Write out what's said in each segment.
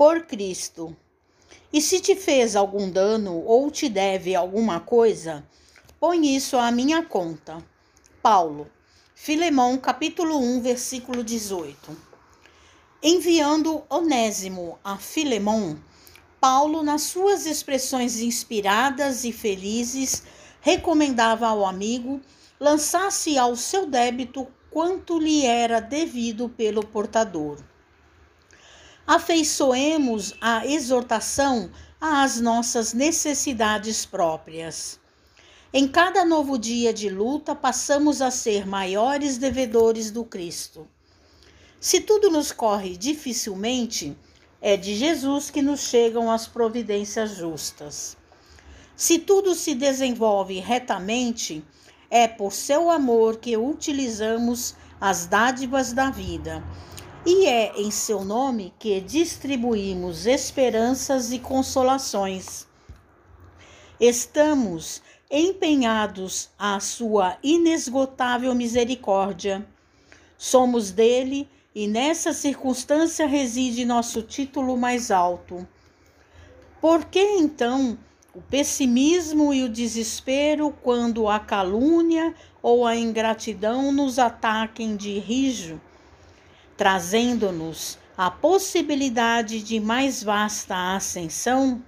por Cristo. E se te fez algum dano ou te deve alguma coisa, põe isso à minha conta. Paulo, Filemão, capítulo 1, versículo 18. Enviando Onésimo a Filemão, Paulo, nas suas expressões inspiradas e felizes, recomendava ao amigo lançasse ao seu débito quanto lhe era devido pelo portador. Afeiçoemos a exortação às nossas necessidades próprias. Em cada novo dia de luta, passamos a ser maiores devedores do Cristo. Se tudo nos corre dificilmente, é de Jesus que nos chegam as providências justas. Se tudo se desenvolve retamente, é por seu amor que utilizamos as dádivas da vida, e é em seu nome que distribuímos esperanças e consolações. Estamos empenhados à sua inesgotável misericórdia. Somos dele e nessa circunstância reside nosso título mais alto. Por que então o pessimismo e o desespero quando a calúnia ou a ingratidão nos ataquem de rijo, trazendo-nos a possibilidade de mais vasta ascensão?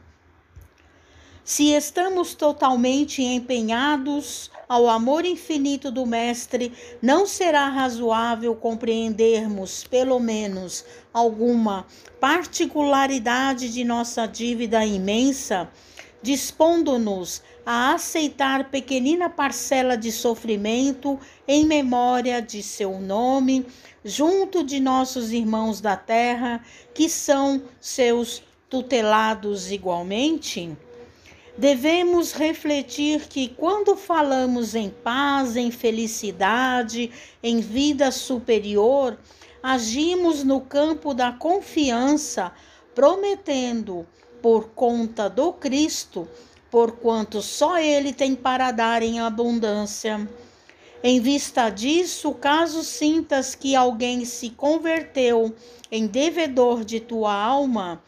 Se estamos totalmente empenhados ao amor infinito do Mestre, não será razoável compreendermos, pelo menos, alguma particularidade de nossa dívida imensa dispondo-nos a aceitar pequenina parcela de sofrimento em memória de seu nome, junto de nossos irmãos da terra, que são seus tutelados igualmente? Devemos refletir que quando falamos em paz, em felicidade, em vida superior, agimos no campo da confiança, prometendo por conta do Cristo, porquanto só Ele tem para dar em abundância. Em vista disso, caso sintas que alguém se converteu em devedor de tua alma,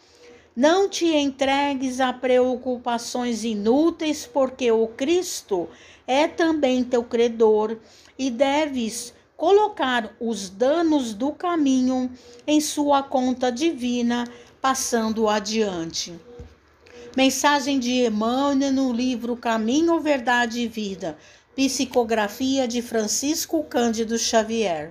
não te entregues a preocupações inúteis, porque o Cristo é também teu credor e deves colocar os danos do caminho em sua conta divina passando adiante. Mensagem de Emmanuel no livro Caminho, Verdade e Vida, psicografia de Francisco Cândido Xavier.